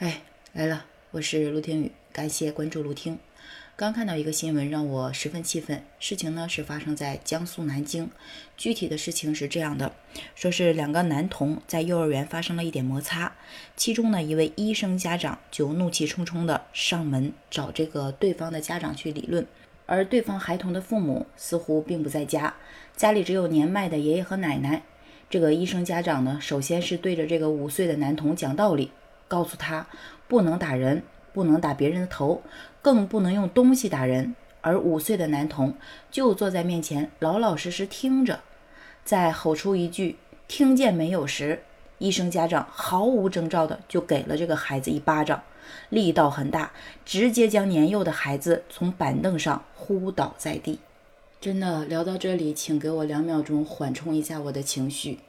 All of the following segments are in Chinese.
哎，来了，我是陆听雨，感谢关注陆听。刚看到一个新闻，让我十分气愤。事情呢是发生在江苏南京，具体的事情是这样的：说是两个男童在幼儿园发生了一点摩擦，其中呢一位医生家长就怒气冲冲的上门找这个对方的家长去理论，而对方孩童的父母似乎并不在家，家里只有年迈的爷爷和奶奶。这个医生家长呢，首先是对着这个五岁的男童讲道理。告诉他不能打人，不能打别人的头，更不能用东西打人。而五岁的男童就坐在面前，老老实实听着。在吼出一句“听见没有”时，医生家长毫无征兆的就给了这个孩子一巴掌，力道很大，直接将年幼的孩子从板凳上呼倒在地。真的聊到这里，请给我两秒钟缓冲一下我的情绪。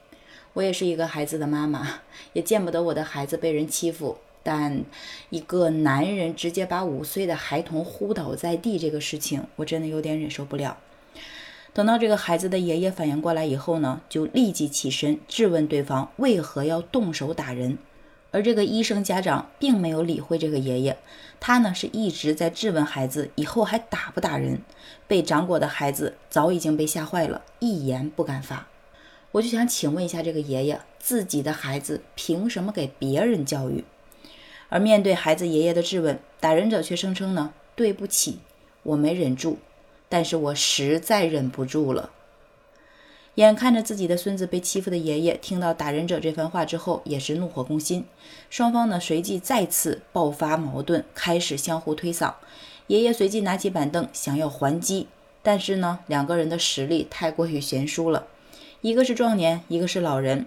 我也是一个孩子的妈妈，也见不得我的孩子被人欺负。但一个男人直接把五岁的孩童呼倒在地，这个事情我真的有点忍受不了。等到这个孩子的爷爷反应过来以后呢，就立即起身质问对方为何要动手打人。而这个医生家长并没有理会这个爷爷，他呢是一直在质问孩子以后还打不打人。被掌掴的孩子早已经被吓坏了，一言不敢发。我就想请问一下这个爷爷，自己的孩子凭什么给别人教育？而面对孩子爷爷的质问，打人者却声称呢：“对不起，我没忍住，但是我实在忍不住了。”眼看着自己的孙子被欺负的爷爷，听到打人者这番话之后，也是怒火攻心。双方呢随即再次爆发矛盾，开始相互推搡。爷爷随即拿起板凳想要还击，但是呢两个人的实力太过于悬殊了。一个是壮年，一个是老人，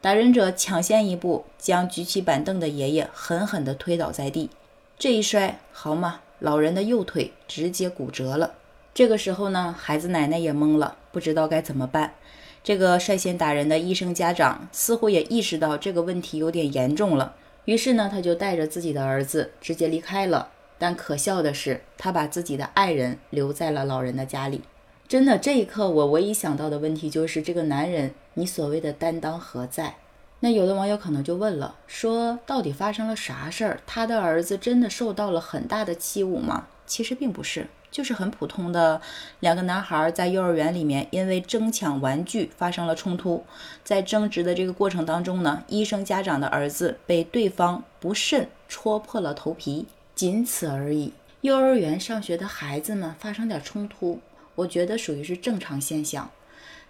打人者抢先一步，将举起板凳的爷爷狠狠地推倒在地。这一摔，好嘛，老人的右腿直接骨折了。这个时候呢，孩子奶奶也懵了，不知道该怎么办。这个率先打人的医生家长似乎也意识到这个问题有点严重了，于是呢，他就带着自己的儿子直接离开了。但可笑的是，他把自己的爱人留在了老人的家里。真的，这一刻我唯一想到的问题就是这个男人，你所谓的担当何在？那有的网友可能就问了，说到底发生了啥事儿？他的儿子真的受到了很大的欺侮吗？其实并不是，就是很普通的两个男孩在幼儿园里面因为争抢玩具发生了冲突，在争执的这个过程当中呢，医生家长的儿子被对方不慎戳破了头皮，仅此而已。幼儿园上学的孩子们发生点冲突。我觉得属于是正常现象，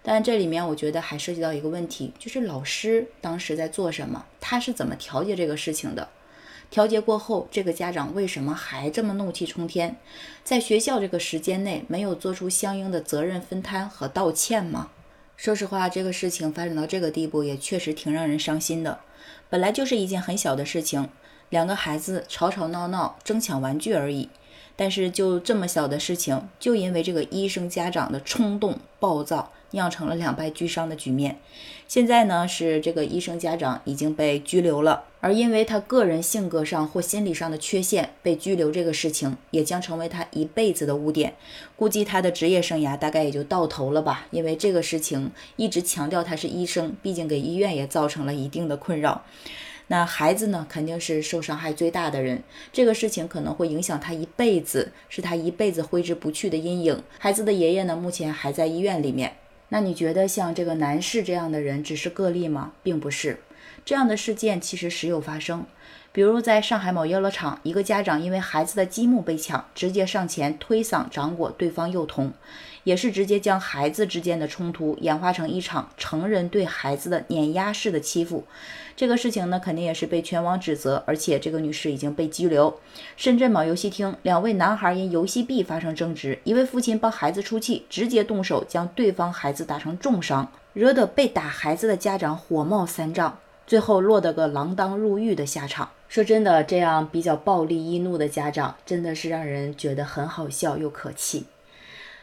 但这里面我觉得还涉及到一个问题，就是老师当时在做什么，他是怎么调节这个事情的？调节过后，这个家长为什么还这么怒气冲天？在学校这个时间内没有做出相应的责任分摊和道歉吗？说实话，这个事情发展到这个地步，也确实挺让人伤心的。本来就是一件很小的事情，两个孩子吵吵闹闹争抢玩具而已。但是就这么小的事情，就因为这个医生家长的冲动暴躁，酿成了两败俱伤的局面。现在呢，是这个医生家长已经被拘留了，而因为他个人性格上或心理上的缺陷被拘留，这个事情也将成为他一辈子的污点。估计他的职业生涯大概也就到头了吧。因为这个事情一直强调他是医生，毕竟给医院也造成了一定的困扰。那孩子呢，肯定是受伤害最大的人。这个事情可能会影响他一辈子，是他一辈子挥之不去的阴影。孩子的爷爷呢，目前还在医院里面。那你觉得像这个男士这样的人只是个例吗？并不是，这样的事件其实时有发生。比如在上海某游乐场，一个家长因为孩子的积木被抢，直接上前推搡掌掴对方幼童，也是直接将孩子之间的冲突演化成一场成人对孩子的碾压式的欺负。这个事情呢，肯定也是被全网指责，而且这个女士已经被拘留。深圳某游戏厅，两位男孩因游戏币发生争执，一位父亲帮孩子出气，直接动手将对方孩子打成重伤，惹得被打孩子的家长火冒三丈。最后落得个锒铛入狱的下场。说真的，这样比较暴力易怒的家长，真的是让人觉得很好笑又可气。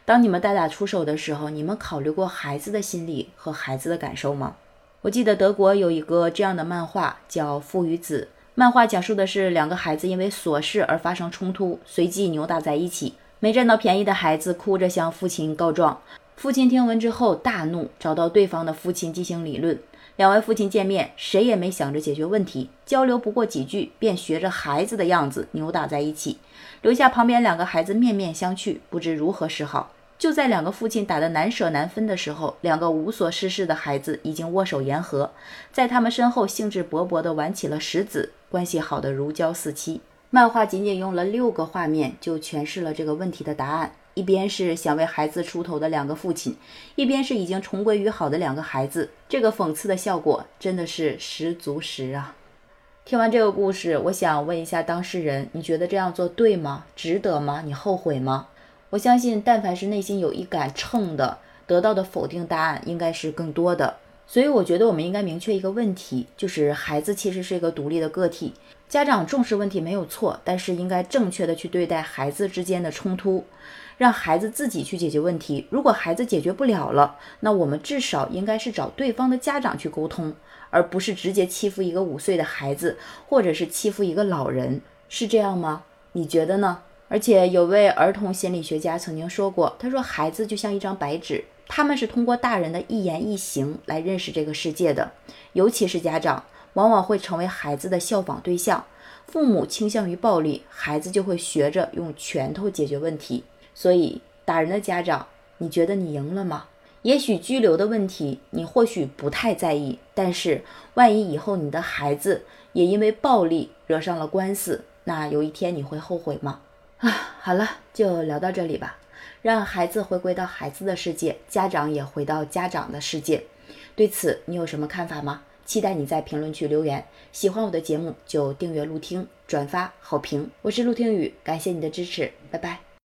当你们大打出手的时候，你们考虑过孩子的心理和孩子的感受吗？我记得德国有一个这样的漫画，叫《父与子》。漫画讲述的是两个孩子因为琐事而发生冲突，随即扭打在一起。没占到便宜的孩子哭着向父亲告状，父亲听闻之后大怒，找到对方的父亲进行理论。两位父亲见面，谁也没想着解决问题，交流不过几句，便学着孩子的样子扭打在一起，留下旁边两个孩子面面相觑，不知如何是好。就在两个父亲打得难舍难分的时候，两个无所事事的孩子已经握手言和，在他们身后兴致勃勃地玩起了石子，关系好的如胶似漆。漫画仅仅用了六个画面就诠释了这个问题的答案：一边是想为孩子出头的两个父亲，一边是已经重归于好的两个孩子。这个讽刺的效果真的是十足十啊！听完这个故事，我想问一下当事人：你觉得这样做对吗？值得吗？你后悔吗？我相信，但凡是内心有一杆秤的，得到的否定答案应该是更多的。所以，我觉得我们应该明确一个问题，就是孩子其实是一个独立的个体，家长重视问题没有错，但是应该正确的去对待孩子之间的冲突，让孩子自己去解决问题。如果孩子解决不了了，那我们至少应该是找对方的家长去沟通，而不是直接欺负一个五岁的孩子，或者是欺负一个老人，是这样吗？你觉得呢？而且有位儿童心理学家曾经说过，他说孩子就像一张白纸，他们是通过大人的一言一行来认识这个世界的。尤其是家长，往往会成为孩子的效仿对象。父母倾向于暴力，孩子就会学着用拳头解决问题。所以，打人的家长，你觉得你赢了吗？也许拘留的问题你或许不太在意，但是万一以后你的孩子也因为暴力惹上了官司，那有一天你会后悔吗？啊，好了，就聊到这里吧。让孩子回归到孩子的世界，家长也回到家长的世界。对此，你有什么看法吗？期待你在评论区留言。喜欢我的节目就订阅、录听、转发、好评。我是陆听雨，感谢你的支持，拜拜。